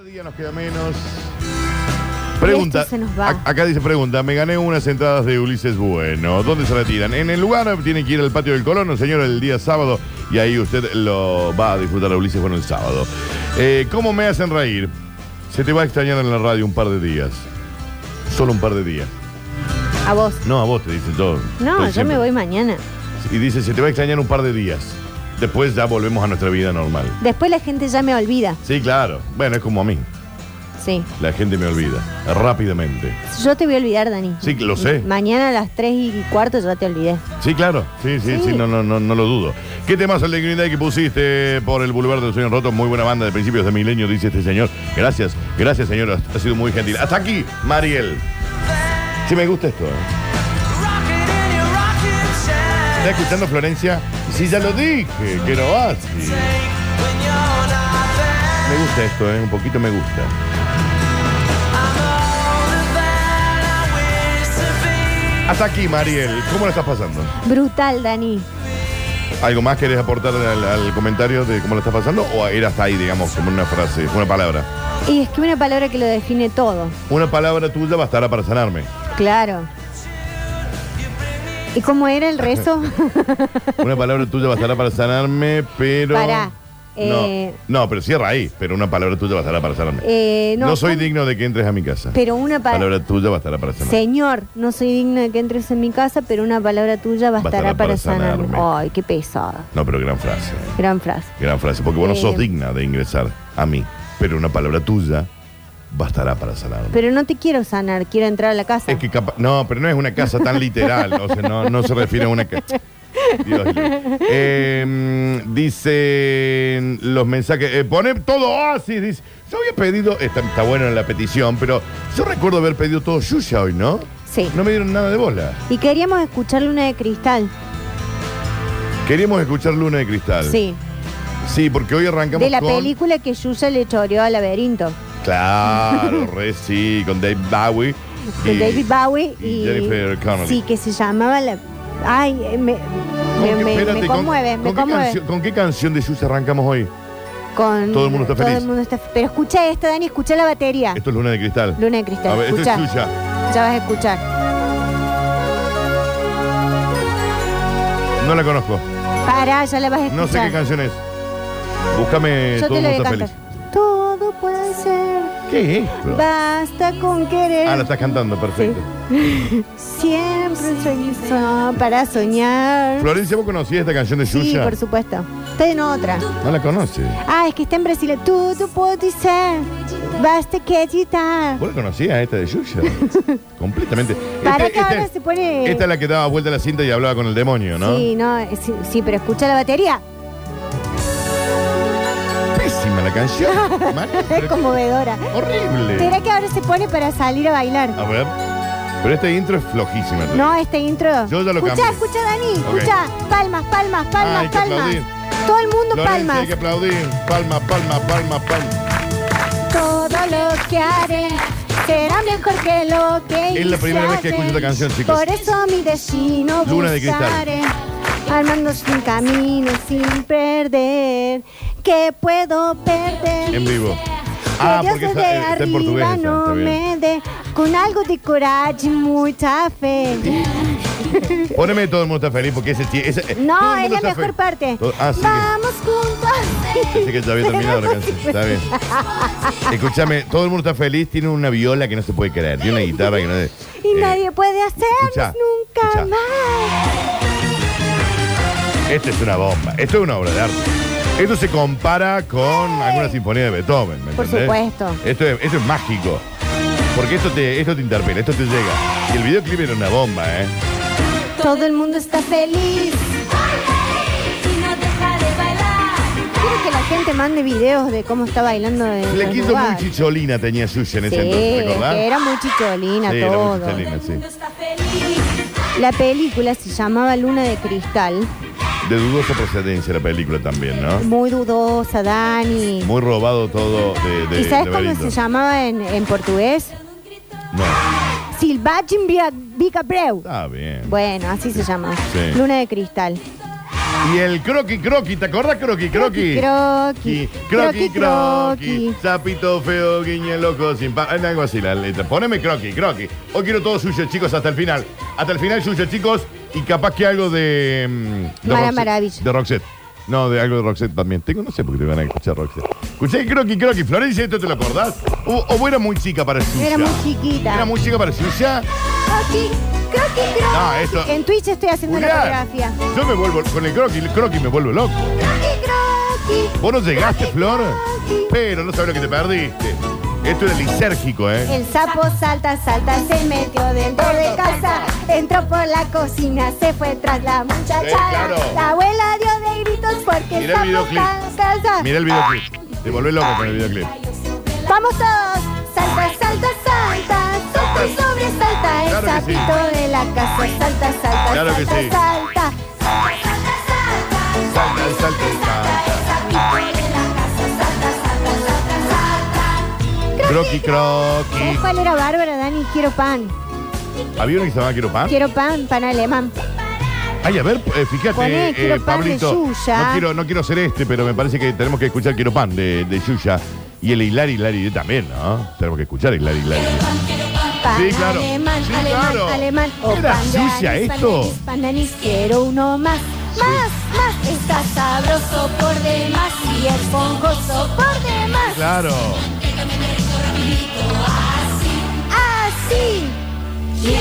Cada día nos queda menos. Pregunta. esto se nos va. Ac- Acá dice pregunta, me gané unas entradas de Ulises Bueno. ¿Dónde se retiran? En el lugar tiene que ir al patio del Colono, señor, el día sábado. Y ahí usted lo va a disfrutar a Ulises Bueno el sábado. Eh, ¿Cómo me hacen reír? Se te va a extrañar en la radio un par de días. Solo un par de días. A vos. No, a vos te dicen todo. No, yo me voy mañana. Y dice, se te va a extrañar un par de días. Después ya volvemos a nuestra vida normal. Después la gente ya me olvida. Sí, claro. Bueno, es como a mí. Sí. La gente me olvida. Rápidamente. Yo te voy a olvidar, Dani. Sí, lo sé. Mañana a las 3 y cuarto ya te olvidé. Sí, claro. Sí, sí, sí, Sí. no, no, no, no lo dudo. ¿Qué temas el de Green Day que pusiste por el Boulevard de los Sueños Rotos? Muy buena banda de principios de milenio, dice este señor. Gracias, gracias, señor. Ha sido muy gentil. Hasta aquí, Mariel. Sí, me gusta esto. ¿eh? ¿Está escuchando, Florencia? Sí, ya lo dije, que no va así. Me gusta esto, ¿eh? Un poquito me gusta. Hasta aquí, Mariel. ¿Cómo la estás pasando? Brutal, Dani. ¿Algo más querés aportar al, al comentario de cómo lo estás pasando? ¿O era hasta ahí, digamos, como una frase, una palabra? Y es que una palabra que lo define todo. Una palabra tuya bastará para sanarme. Claro. ¿Y cómo era el rezo? Una palabra tuya bastará para sanarme, pero. Pará, eh. No, no, pero cierra ahí. Pero una palabra tuya bastará para sanarme. Eh, no, no, soy ¿cómo? digno de que entres a mi casa. Pero una palabra. palabra tuya bastará para sanarme. Señor, no soy digna de que entres en mi casa, pero una palabra tuya bastará, Bastará para, para sanarme. sanarme. Ay, qué pesada. No, pero gran frase. Gran frase. Gran frase. Porque vos no Eh. sos digna de ingresar a mí. Pero una palabra tuya bastará para sanarme. Pero no te quiero sanar, quiero entrar a la casa. Es que capa- no, pero no es una casa tan literal, o sea, no, no se refiere a una casa. Eh, dicen los mensajes, eh, pone todo Oasis, dice, yo había pedido, está, está bueno en la petición, pero yo recuerdo haber pedido todo Yuya hoy, ¿no? Sí. No me dieron nada de bola. Y queríamos escuchar Luna de Cristal. Queríamos escuchar Luna de Cristal. Sí. Sí, porque hoy arrancamos De la con... película que Yuya le choreó al laberinto. Claro, re sí, con Dave Bowie. Y- David Bowie y, y Jennifer Connelly. Sí, que se llamaba la. Ay, eh, me, me, ¿Con qué- me- espérate, me con- conmueve, con me qué conmueve. canción- ¿Con qué canción de Yuya arrancamos hoy? Con, Todo el mundo está todo feliz. el mundo está- Pero escucha esta, Dani, escucha la batería. Esto es Luna de Cristal. Luna de Cristal. A ver, esto escucha. es Yuya. Ya vas a escuchar. No la conozco. Para, ya la vas a escuchar. No sé qué canción es. Búscame Yo Todo el mundo está feliz. Todo puede ser. ¿Qué es esto? Basta con querer. Ah, la estás cantando, perfecto. Siempre soy listo para soñar. Florencia, ¿vos conocías esta canción de Sí, Yuya? por supuesto. Estoy en otra. No la conoces. Ah, es que está en Brasil. Tudo pode ser. Basta acreditar. ¿Vos la conocías esta de Yuya? Completamente. Para Este- que ahora este- se pone. Esta es la que daba vuelta a la cinta y hablaba con el demonio, ¿no? Sí, no, sí, sí, pero escucha la batería. La canción. Es conmovedora. Horrible. ¿Será que ahora se pone para salir a bailar? A ver. Pero esta intro es flojísima. No, este intro. Yo ya lo escucha, cambié. escucha, Dani. Escucha. Palmas, palmas, Ah, palmas, que palmas. aplaudir. Todo el mundo Florencia, palmas. hay que aplaudir. Palma, palma, palma, palma. Todo lo que haré será mejor que lo que Es la primera vez que escucho esta canción, chicos. Por eso mi destino Luna de cristal. Armando sin camino sin perder. ¿Qué puedo perder? En vivo. Ah, porque desde está, eh, está en portugués. esa, no está bien. me dé con algo de coraje y mucha fe. Poneme todo el mundo está feliz porque ese tie- ese- eh, todo No, el es mundo la está mejor feliz. parte. Todo- ah, sí. Vamos juntos. Pensé que ya había terminado la canción. Está bien. Escúchame, todo el mundo está feliz, tiene una viola que no se puede creer, tiene una guitarra que no se. Y eh, nadie puede hacernos escucha, nunca más. Esta es una bomba, esto es una obra de arte. Esto se compara con alguna sinfonía de Beethoven, ¿me Por entendés? supuesto. Esto es, esto es mágico. Porque esto te, esto te interpela, esto te llega. Y el videoclip era una bomba, ¿eh? Todo el mundo está feliz. Quiero que la gente mande videos de cómo está bailando en Le los quiso lugares. muy chicholina, tenía Suya en Sí, ese entonces, es ¿recordás? que era muy chicholina Sí, era muy todo. chicholina, sí. La película se llamaba Luna de Cristal. De dudosa procedencia la película también, ¿no? Muy dudosa, Dani. Muy robado todo de, de ¿Y sabes cómo se llamaba en, en portugués? No, Silvagem Vicabreu. está bien. Bueno, así se llama. Sí. Luna de Cristal. Y el croqui croqui, ¿te acordás croqui croqui? Croqui, Croqui, croqui, croqui, sapito feo, guiña el ojo sin pa... Algo así la letra. Poneme croqui, croqui. Hoy quiero todo suyo, chicos, hasta el final. Hasta el final suyo, chicos. Y capaz que algo de... mm, de Mara Roxette- Maravilla. De Roxette. No, de algo de Roxette también. Tengo, no sé por qué te van a escuchar Roxette. Escuché croqui, croqui. Florencia, ¿esto te lo acordás? O, o vos era muy chica para Suya. Era muy chiquita. Era muy chica para Suya. Croqui, croqui, croqui. No, esto- En Twitch estoy haciendo Julián, coreografía. yo me vuelvo con el croqui, el me vuelvo loco. Croqui, croqui. Vos no llegaste, Flor, pero no sabes lo que te perdiste. Esto era lisérgico, ¿eh? El sapo salta, salta, se metió dentro de casa. Entró por la cocina, se fue tras la muchachada. Sí, claro. La abuela dio de gritos porque el Mira el sapo videoclip. está en casa. Mira el videoclip. Te volvés loco con el videoclip. Vamos todos. Salta, salta, salta. Salta y sobresalta. El Claro que sí. sapito de la casa. Salta, salta, Claro que salta, sí. salta. Salta, salta, salta. Croqui, ¿Sabes croqui. cuál era Bárbara, Dani? Quiero pan. ¿Había uno que se llamaba Quiero Pan? Quiero pan, pan alemán. Ay, a ver, eh, fíjate, Poné eh, Quiero Pan de Pablito. Yuya. No quiero, no quiero ser este, pero me parece que tenemos que escuchar Quiero Pan de, de Yuya. Y el Hilari Hilari también, ¿no? Tenemos que escuchar Hilari Hilari. Pan Sí, claro. alemán, Sí, alemán, claro. alemán. O ¿Era pan de sucia anís, esto? Pan de anís, pan de anís. Quiero uno más. Más, más. Está sabroso por demás y esponjoso por demás. Claro. Quiero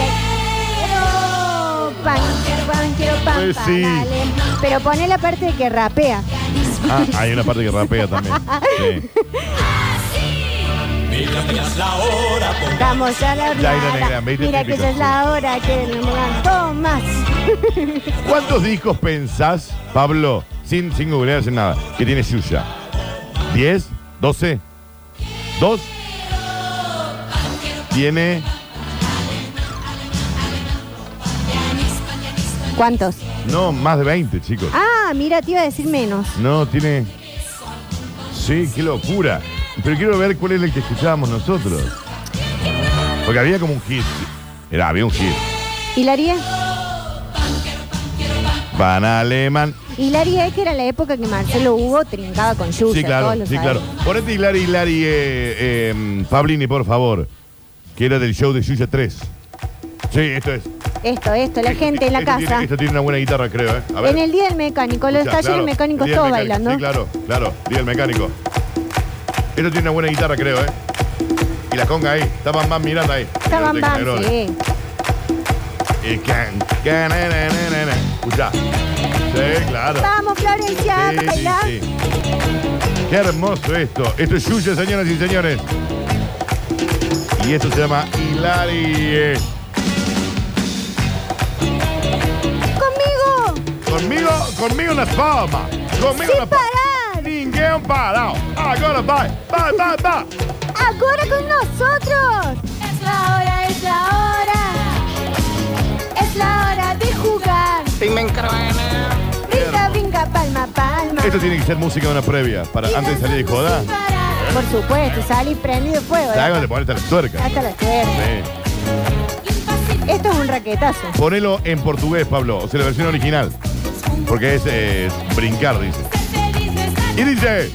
pan, quiero pan, quiero pan. Pues pan sí. alemán. Pero pone la parte de que rapea. Ah, hay una parte que rapea también. Sí. Vamos a la Ya, Irene hornada. Gran, veinte Mira que típicos, ya es la hora que no me dan tomas. ¿Cuántos discos pensás, Pablo, sin, sin googlear, sin nada, que tiene Yuya? ¿10? ¿12? ¿Dos? Tiene. ¿Cuántos? No, más de 20, chicos. Ah, mira, te iba a decir menos. No, tiene. Sí, qué locura. Pero quiero ver cuál es el que escuchábamos nosotros. Porque había como un hit. Era, había un hit. ¿Hilarie? Pan alemán. Hilarie es que era la época que Marcelo Hugo trincaba con Yuya. Sí, claro, sí, saben. claro. Ponete Hilari, Hilari, eh, eh, Pablini, por favor. Que era del show de Yuya 3. Sí, esto es. Esto, esto, la gente en la tiene- casa. esto tiene una buena guitarra, creo, ¿eh? A ver. En el día del mecánico, los talleres claro, mecánicos Día todos Mecánico. bailando. Sí, claro, claro. Día del mecánico. Esto tiene una buena guitarra, creo, ¿eh? Y la conga ahí. Estaban más mirando ahí. Estaban Canerones. sí. Y can, can, na, na, na, na. Escuchá. Sí, claro. Vamos, Florencia, Sí, sí, sí. Qué hermoso esto. Esto es Yuya, señoras y señores. Y esto se llama Hilari. Conmigo, Conmigo, conmigo nas palmas. Conmigo sin nas palmas. parar. Ninguém parado. Agora vai. Vai, vai, vai. Ahora con nosotros. Es la hora, es la hora. Es la hora de jugar. Brinca, brinca, palma, palma. Esto tiene que ser música de una previa. Para antes de salir de joda. Por supuesto, salí prendido fuego. ¿Sabes ¿eh? dónde ponerte las tuercas? Hasta la suerte. Sí. Esto es un raquetazo. Ponelo en portugués, Pablo. O sea, la versión original. Porque es eh, brincar, dice. Y dice.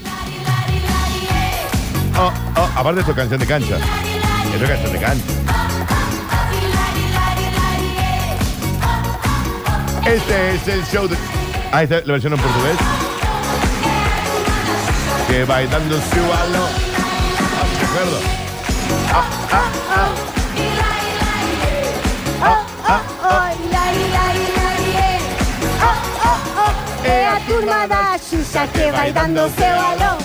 Oh, oh, aparte esto es canción de cancha. Esto es canción de cancha. Este es el show de. Ah, esta es la versión en portugués. Que va dando su valor. Ah, turma da Xuxa que vai dando seu alô.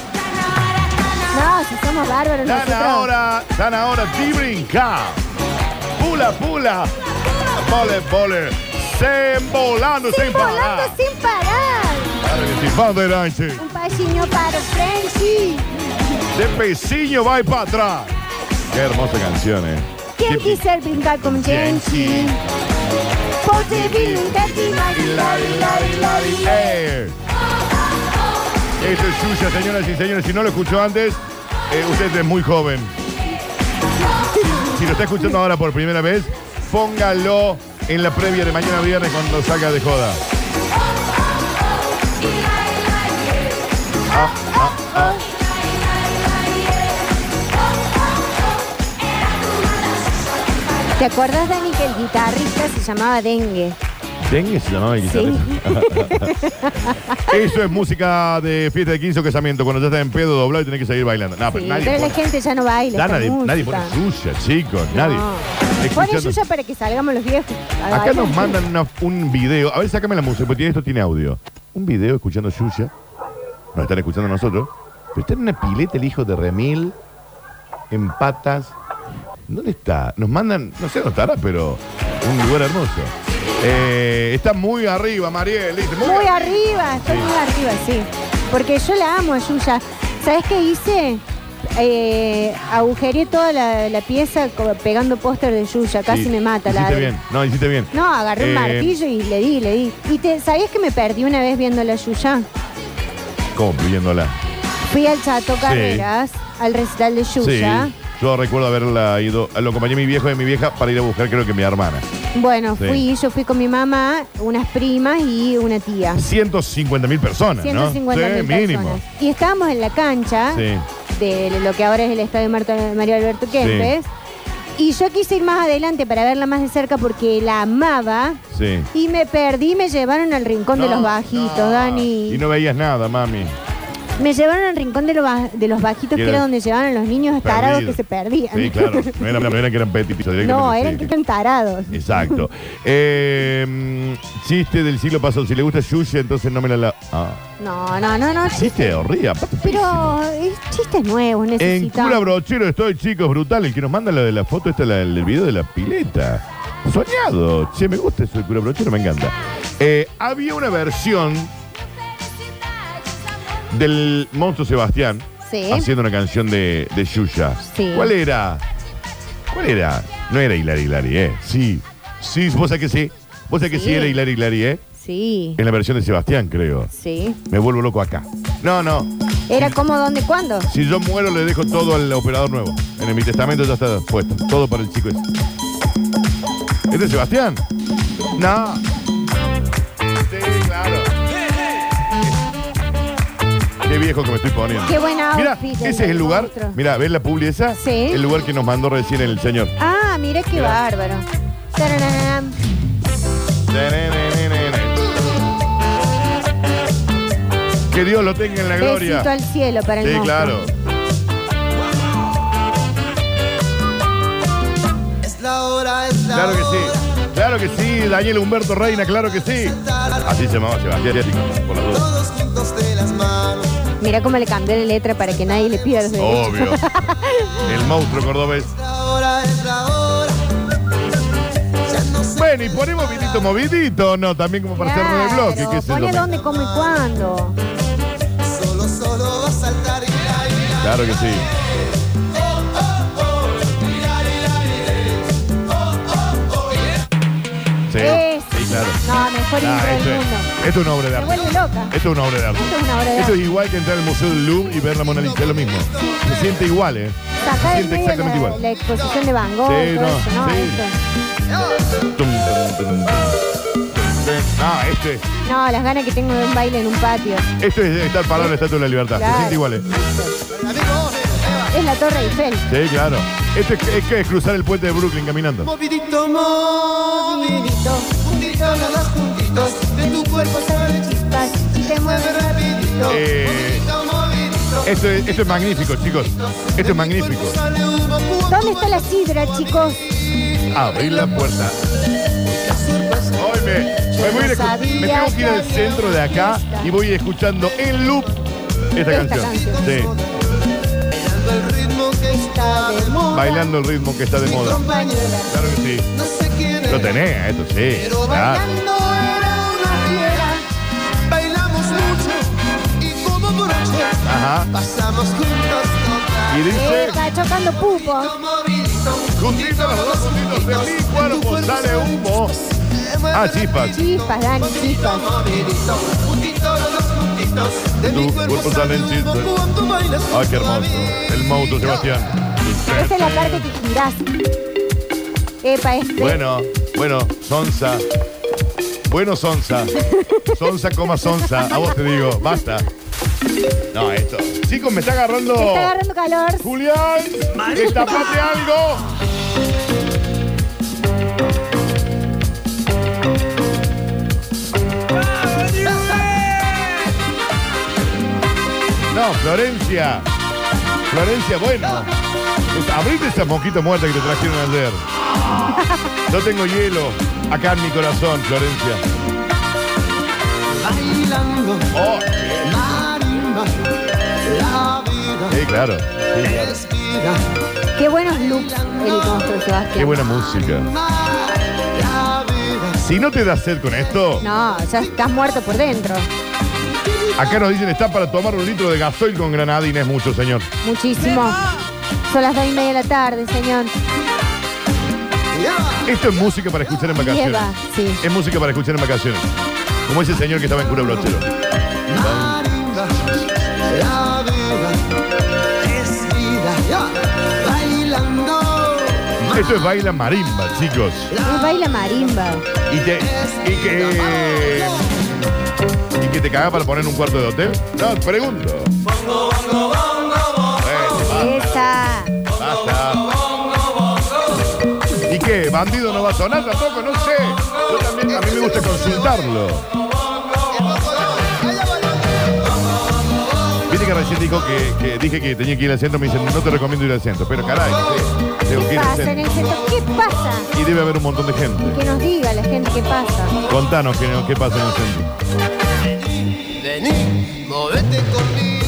No, si somos bárbaros Están nosotros. ahora, están ahora de brincar. Pula, pula. Vole, vole. Se embolando sin Volando parar. sin parar. Claro que sí, para adelante. Un passinho para o frente. De peciño va para atrás. Qué hermosa canción, eh. Quem Qué- quiser brincar com gente, Eh. Esto es suya, señoras y señores. Si no lo escuchó antes, eh, usted es muy joven. Si lo está escuchando ahora por primera vez, póngalo en la previa de mañana viernes cuando salga de joda. ¿Te acuerdas, Dani, que el guitarrista se llamaba Dengue? Dengue se llamaba el Sí. guitarrista. Eso es música de fiesta de 15 o casamiento. Cuando ya estás en pedo doblado y tenés que seguir bailando. No, pero nadie la pone- gente ya no baila. Ya nadie, nadie pone suya, chicos. Nadie. No. Pone Escuchando- suya para que salgamos los viejos. Acá bailar. nos mandan una- un video. A ver, sácame la música, porque esto tiene audio. Un video escuchando Yuya. Nos están escuchando nosotros. Pero está en una pileta el hijo de Remil. En patas. ¿Dónde está? Nos mandan, no sé dónde estará, pero un lugar hermoso. Eh, está muy arriba, Mariel. dice, Muy arriba, estoy Sí. muy arriba, sí. Porque yo la amo a Yuya. ¿Sabes qué hice? Eh, agujereé toda la, la pieza co- pegando póster de Yuya. Casi Sí, me mata la Hiciste bien. No, hiciste bien. No, agarré un Eh, martillo y le di, le di. ¿Y te, sabías que me perdí una vez viendo la Yuya? ¿Cómo pidiéndola? Fui al Chato Carreras, al recital de Yuya. Sí. Yo recuerdo haberla ido. Lo acompañé mi viejo y mi vieja para ir a buscar, creo que mi hermana. Bueno, Sí. fui, yo fui con mi mamá, unas primas y una tía. 150 mil personas, 150 ¿no? mil Sí, mínimo. personas. Y estábamos en la cancha Sí. de lo que ahora es el estadio Marta- Mario Alberto Kempes. Y yo quise ir más adelante para verla más de cerca porque la amaba. Sí. Y me perdí, me llevaron al rincón de No, los bajitos. Dani. Y no veías nada, mami. Me llevaron al rincón de, los ba- de los bajitos, que Era- donde llevaban a los niños tarados Perdido. que se perdían. Sí, claro. No eran, no eran que eran directamente. No, eran que eran tarados. Exacto. Eh, chiste del siglo pasado. Si le gusta Yuya, entonces no me la... la- Ah. No, no, no, no. Chiste horrible. aparte Pero es chistes nuevos En necesitamos. cura brochero estoy, chicos, brutal. El que nos manda la de la foto, esta la del video de la pileta. Soñado. Che, me gusta eso de cura brochero, me encanta. Eh, había una versión del monstruo Sebastián Sí. haciendo una canción de, de Yuya. Sí. ¿Cuál era? ¿Cuál era? No era Hilari Hilari, ¿eh? Sí. Sí, vos sabés que sí. Vos sabés que sí, Sí. era Hilari Hilari, ¿eh? Sí, En la versión de Sebastián, creo. sí. Me vuelvo loco acá. No, no. Era como, dónde, cuándo. Si yo muero, le dejo todo al operador nuevo. En mi testamento ya está puesto. Todo para el chico ese. ¿Es de Sebastián? No. Qué viejo que me estoy poniendo. Qué buena Mira, outfit ese es el lugar. monstruo. Mira, ¿ves la publi esa? Sí. El lugar que nos mandó recién el señor. Ah, mira qué Mira. bárbaro. Tarararán. Que Dios lo tenga en la gloria. Besito al cielo para el Sí, monstruo. claro. Es la hora, es la Claro que sí. Claro que sí, Daniel Humberto Reina, claro que sí. Así se llamaba Sebastián, por la duda. Mira cómo le cambié la letra para que nadie le pida los derechos. Obvio. El monstruo cordobés. Bueno, y ponemos vidito movidito, ¿no? También como para cerrar el bloque, qué sé yo. Pone dónde, cómo y cuándo. Solo, solo va a saltar y la, y la. Claro que. Sí, claro. No, mejor Ah, intro del esto, mundo. es, esto es una obra de Me arte. vuelve loca. Esto es una obra de arte. Esto es una obra de Esto arte. es igual que entrar al Museo del Louvre y ver la Mona Lisa, es lo mismo. Se siente igual, ¿eh? Se Sacar del siente medio exactamente la, igual. la exposición de Van Gogh, Sí, todo no, eso, ¿no? sí. Esto. Tum, tum, tum, tum. Ah, este, No, las ganas que tengo de un baile en un patio. esto es estar parado en la Estatua de la Libertad. Se Claro. siente igual, ¿eh? Es la Torre Eiffel. Sí, claro. Esto es, es que es cruzar el puente de Brooklyn caminando. Movidito, movidito. Juntito, los dos juntitos. De tu cuerpo sale chispas. Y te mueves rapidito. Eh. Esto es, esto es magnífico, chicos. Esto es magnífico. ¿Dónde está la sidra, chicos? Abrir la puerta. Hoy me, me voy a ir escu- me tengo que ir al centro de acá y voy escuchando en loop esta, Esta canción. canción. Sí, el ritmo que Está de moda. bailando el ritmo que está de moda. Compañera. Claro que sí. no sé. Lo tenés, esto sí. Pero Claro. bailando era una fiera. Bailamos mucho y como por ocho Ajá. pasamos juntos toda. Y Eh, dice, está chocando pupo. Juntitos los dos juntitos de mi cuerpo sale humo. Ah, chispas. Chispas, Dani, chispas. De Tu mi cuerpo cuerpo sale salen chispas. Ay, qué hermoso. El monstruo, Sebastián. Esta es la parte que girás. Epa, este. Bueno, bueno, Sonsa. Bueno, Sonsa. Sonsa, coma Sonsa. A vos te digo, basta. No, esto. Chicos, me está agarrando. Me está agarrando calor. Julián, destapate algo. No, Florencia. Florencia, bueno. Abrite esa mosquita muerta que te trajeron ayer. Yo tengo hielo acá en mi corazón, Florencia. Bailando Oh, marimba, la vida sí, claro. Sí. Qué buenos looks el monstruo Sebastián. Qué buena música. Si no te da sed con esto, No, ya estás muerto por dentro. acá nos dicen está para tomar un litro de gasoil con granadina, es mucho, señor. Muchísimo. Son las dos y media de la tarde, señor. Esto es música para escuchar en vacaciones. Lleva, sí. Es música para escuchar en vacaciones. Como ese señor que estaba en cura brochero. Marimba, la vida es vida. Ya. Bailando. Esto es baila marimba, chicos. Es baila marimba. Y, te, y que. ¿Y que te caga para poner un cuarto de hotel? No, pregunto. Qué? ¿Bandido no va a sonar tampoco? No sé. Yo también, a mí me gusta consultarlo. Viste que recién dijo que, que dije que tenía que ir al centro, me dicen, no te recomiendo ir al centro. Pero caray, sí, tengo que ¿Qué ir al pasa en centro. el centro? ¿Qué pasa? Y debe haber un montón de gente. Que nos diga la gente qué pasa. Contanos qué, qué pasa en el centro. Vení, movete conmigo.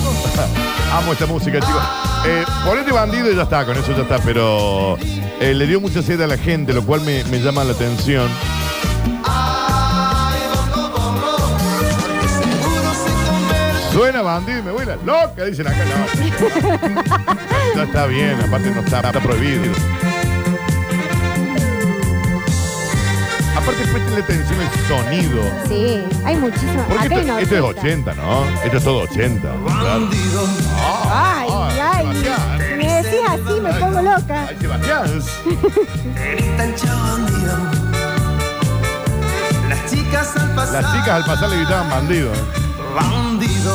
Amo esta música, chicos. Eh, ponete bandido y ya está, con eso ya está, pero eh, le dio mucha sed a la gente, lo cual me, llama la atención. Suena bandido y me voy la loca, dicen acá. No, ya está bien, aparte no está prohibido. Aparte, prestenle atención al sonido. Sí, hay muchísimo. Porque Acá hay esto, es orquesta. 80, ¿no? Esto es todo 80. claro. Bandido. Ay, ay. Sebastián. Si me decís así, me pongo loca. Ay, Sebastián. Las chicas al pasar. Las chicas al pasar le gritaban bandido. Bandido.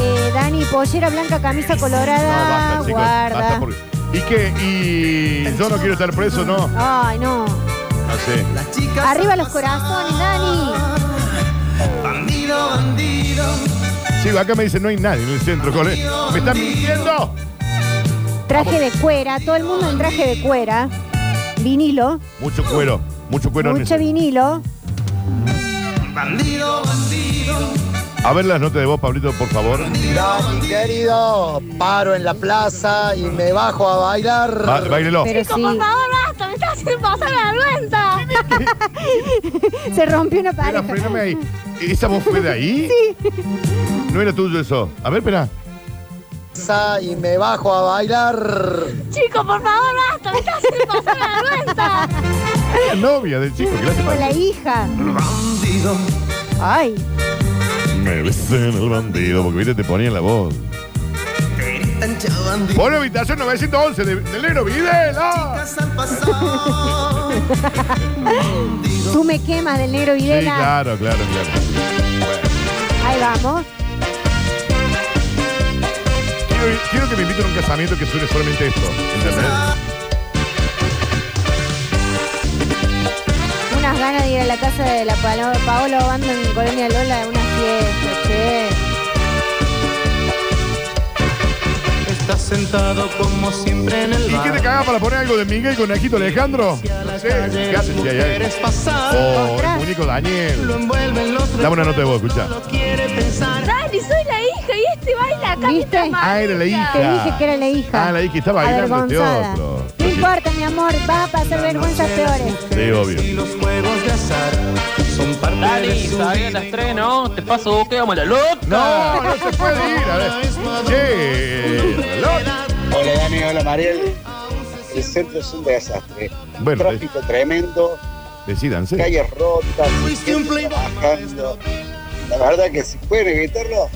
Eh, Dani, pollera blanca, camisa No, colorada. basta, chicos. guarda. Basta porque- ¿Y qué? ¿Y yo no quiero estar preso? No. Ay, no. No sé. Las chicas Arriba los corazones, Dani. Bandido, bandido. Sí, acá me dicen no hay nadie en el centro. cole. ¿Me están mintiendo? Traje de cuera, todo el mundo en traje de cuera. Vinilo, Mucho cuero. Mucho cuero. en mucho vinilo. Bandido, bandido. A ver las notas de voz, Pablito, por favor. Dani, querido, paro en la plaza y me bajo a bailar. Ba- Báilelo. Pero sí, Haciendo pasar vergüenza. se rompió una Espera, pareja. frename ahí. ¿Esa voz fue de ahí? Sí. No era tuyo eso. A ver, espera. Y me bajo a bailar. Chico, por favor, basta, me estás haciendo pasar vergüenza. La novia del chico. ¿Qué le hace la hija. Bandido. Ay, Me besé en el bandido, porque viste, te ponía la voz. Pon habitación 911 de, del negro Videla. Tú me quemas del negro Sí, Videla. claro, claro, claro. Bueno. Ahí vamos. Quiero, quiero que me inviten a un casamiento que suene solamente esto. ¿Entendés? Unas ganas de ir a la casa de la Paola Obando en Colonia Lola, una fiesta, che. Estás sentado como siempre en el ¿Y qué te cagás para poner algo de Miguel con Najito Alejandro? No sé, ¿qué haces? Ya, ya. Quieres pasar, O Ostras. el lo Daniel. Dame una nota de voz, pensar. Dani, soy la hija y este baila acá ¿Viste? mientras Ah, era la hija. Te dije que era la hija. Ah, la hija está bailando este Avergonzada. otro. No importa, mi amor, vas a pasar vergüenzas peores. Sí, obvio. Y los juegos de azar Dani, de su sabía vida. las tres, ¿no? Te paso vos, quedamos la loca. No, no se puede ir. A ver. Che. Hola Dani, hola Mariel. El centro es un desastre. Bueno, Tráfico tremendo, Decídanse. calles rotas, trabajando. La verdad que si pueden evitarlo,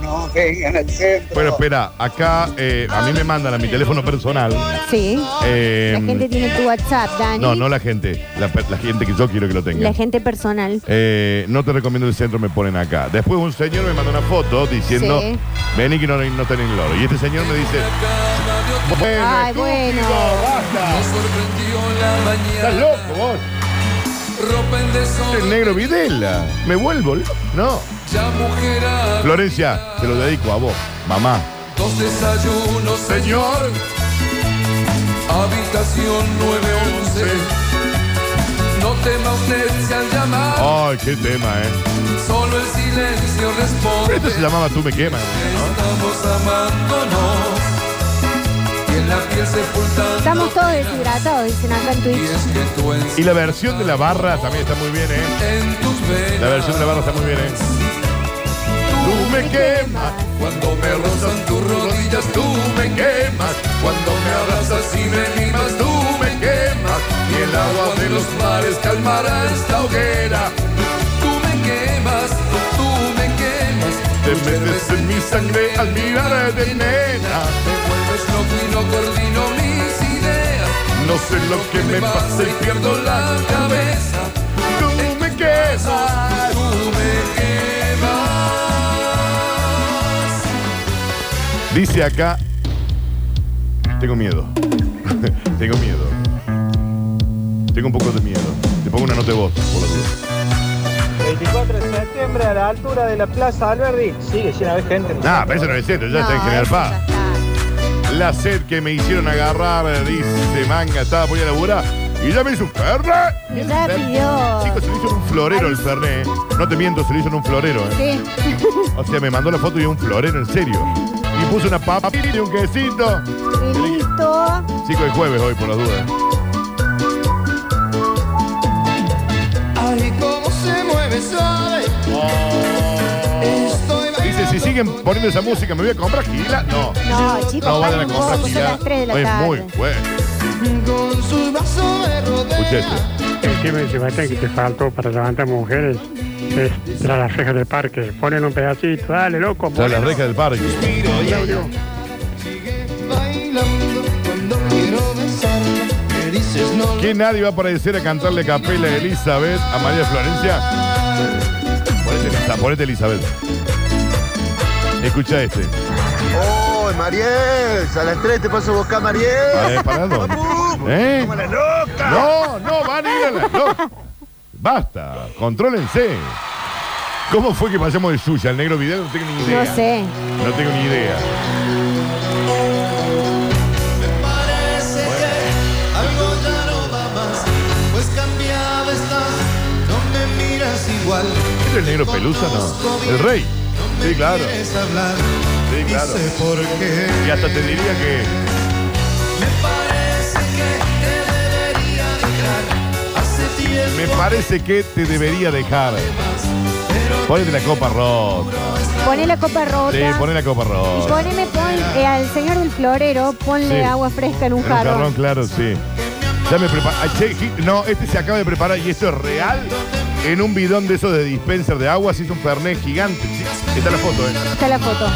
No vengan al centro. Bueno, espera, acá eh, a mí me mandan a mi teléfono personal. Sí. eh, La gente tiene tu WhatsApp, Dani. no, no la gente, la, gente que yo quiero que lo tenga. La gente personal. Eh, no te recomiendo el centro, me ponen acá. Después un señor me manda una foto diciendo, Sí. vení que no, no tenés el loro. Y este señor me dice, bueno, Ay, bueno. basta. Estás loco vos. El negro Videla. Me vuelvo loco. No. Florencia, te lo dedico a vos, mamá. Dos desayunos, señor. Habitación 911. No tema usted si al llamar, Ay, qué tema, eh. solo el silencio responde. Esto se llamaba Tú me quemas. Estamos amándonos. Estamos todos deshidratados, dicen acá en Y Twitch. Y la versión de la barra también está muy bien, eh. La versión de la barra está muy bien, eh. Tú me quemas. Cuando me rozan tus rodillas, tú me quemas. Cuando me abrazas y me mimas, tú me quemas. Y el agua de los mares calmará esta hoguera. Te metes en mi sangre al mirar de nena. Me vuelves loco y no coordino mis ideas. No sé lo que me pasa y pierdo la cabeza. Tú me quemas. Tú me quemas. Dice acá, tengo miedo. tengo miedo. Tengo un poco de miedo. Te pongo una nota de voz, por la duda. 24 de septiembre a la altura de la Plaza Alberdi. Sigue llena de gente. Nah, pero eso no es cierto, ya está en General eso Paz. ya está. La sed que me hicieron agarrar, dice manga, estaba por ir a laburar. Y ya me hizo un fernet. Ya pidió. Chicos, se le hizo en un florero el fernet. ¿eh? No te miento, se le hizo en un florero. ¿eh? Sí. O sea, me mandó la foto y un florero, en serio. Y puso una papa y un quesito. Y listo. Chico, es jueves hoy, por las dudas. Ay, cómo Dice, si siguen poniendo esa música, ¿me voy a comprar gila? No. No, chicos, No van a paren comprar poco, son gila. las 3 de la Es tarde. muy fuerte. con su brazo me rodea. Escucha este. El tema de Sebastián que te faltó para levantar mujeres es tras las rejas del parque. Ponen un pedacito, dale, loco. Tras las ponelo. rejas del parque. Claudio. Bailando cuando quiero besarla. Me dices no ¿Qué nadie va a aparecer a cantarle capela a Elizabeth a María Florencia? Ponete, ponete Elizabeth. Escucha este. ¡Oh, Mariel! A las 3 te paso a buscar a A Mariel. ver, ¿para dónde? ¿Eh? ¡Como la loca! No, no, van a ir a la... no. Basta, contrólense. ¿Cómo fue que pasamos de suya al negro video? No tengo ni idea. No sé. No tengo ni idea. El negro pelusa? No. El rey. Sí, claro. Sí, Y claro. Y hasta te diría que... Me parece que te debería dejar. Hace tiempo. Me parece que te debería dejar. Ponete la copa rota. Poné la copa rota. Sí, poné la copa Y rota. poneme, pon, eh, al señor del florero, ponle Sí. agua fresca en un En un jarrón. jarrón, claro, sí. Ya me preparo. No, este se acaba de preparar y esto es real. En un bidón de esos de dispenser de agua se hizo un fernet gigante. Sí, Está la foto, ¿eh? Está la foto.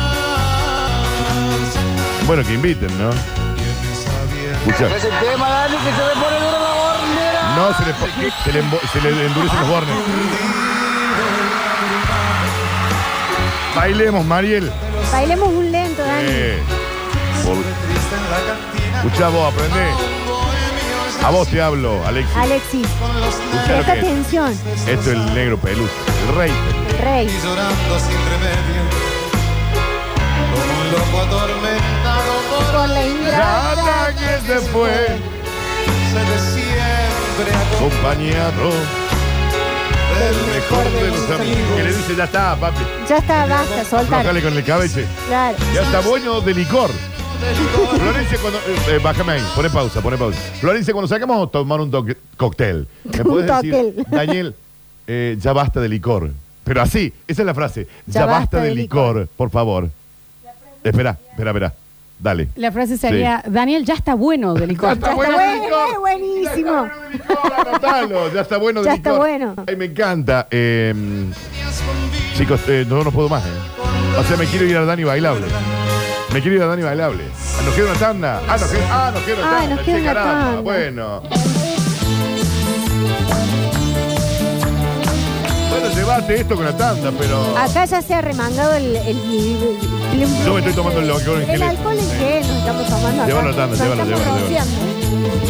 Bueno, que inviten, ¿no? Escucha. Es el tema, Dani, que se me pone duro la bornera. No, se le, se le, le endurecen los bornes. Bailemos, Mariel. Bailemos un lento, Dani. Eh, por- Escucha vos, aprende. A vos te hablo, Alexis. Alexis, Escucha lo presta que es. atención. Esto es el negro peluz, el rey. El rey. Y llorando sin remedio. Como un loco atormentado por Por la ingrata. Que se fue, se de siempre acompañado del mejor de los amigos. Que le dice, ya está, papi. Ya está, basta, soltar. Bájale con el cabeche. Claro. Ya está bueno de licor. Florencia, cuando. eh, eh, bájame ahí, pone pausa, pone pausa. Florencia, cuando sacamos a tomar un toque- cóctel, ¿me Un puedes decir. Daniel, eh, ya basta de licor? Pero así, esa es la frase. Ya, Ya basta, de licor, por favor. Espera, espera, espera. Dale. La frase sería, Daniel, ya está bueno de licor. Ya está bueno de licor. buenísimo. Anotalo, ya está bueno de Ya licor. está bueno. Ay, me encanta. Eh, chicos, eh, no, no puedo más. eh. O sea, me quiero ir a Dani bailable. Me quiero ir a Dani bailable. Ah, ¿Nos queda una tanda? Ah, nos queda, ah, nos queda una Ay, tanda. nos queda Che, una caramba. tanda. Bueno. Bueno, llevate esto con la tanda, pero. Acá ya se ha remangado el. el, el- el- Yo me estoy tomando el alcohol en El gel. alcohol en gel nos estamos tomando acá. Llévalo, tanda, Nos llévalo, estamos llévalo, llévalo. rociando.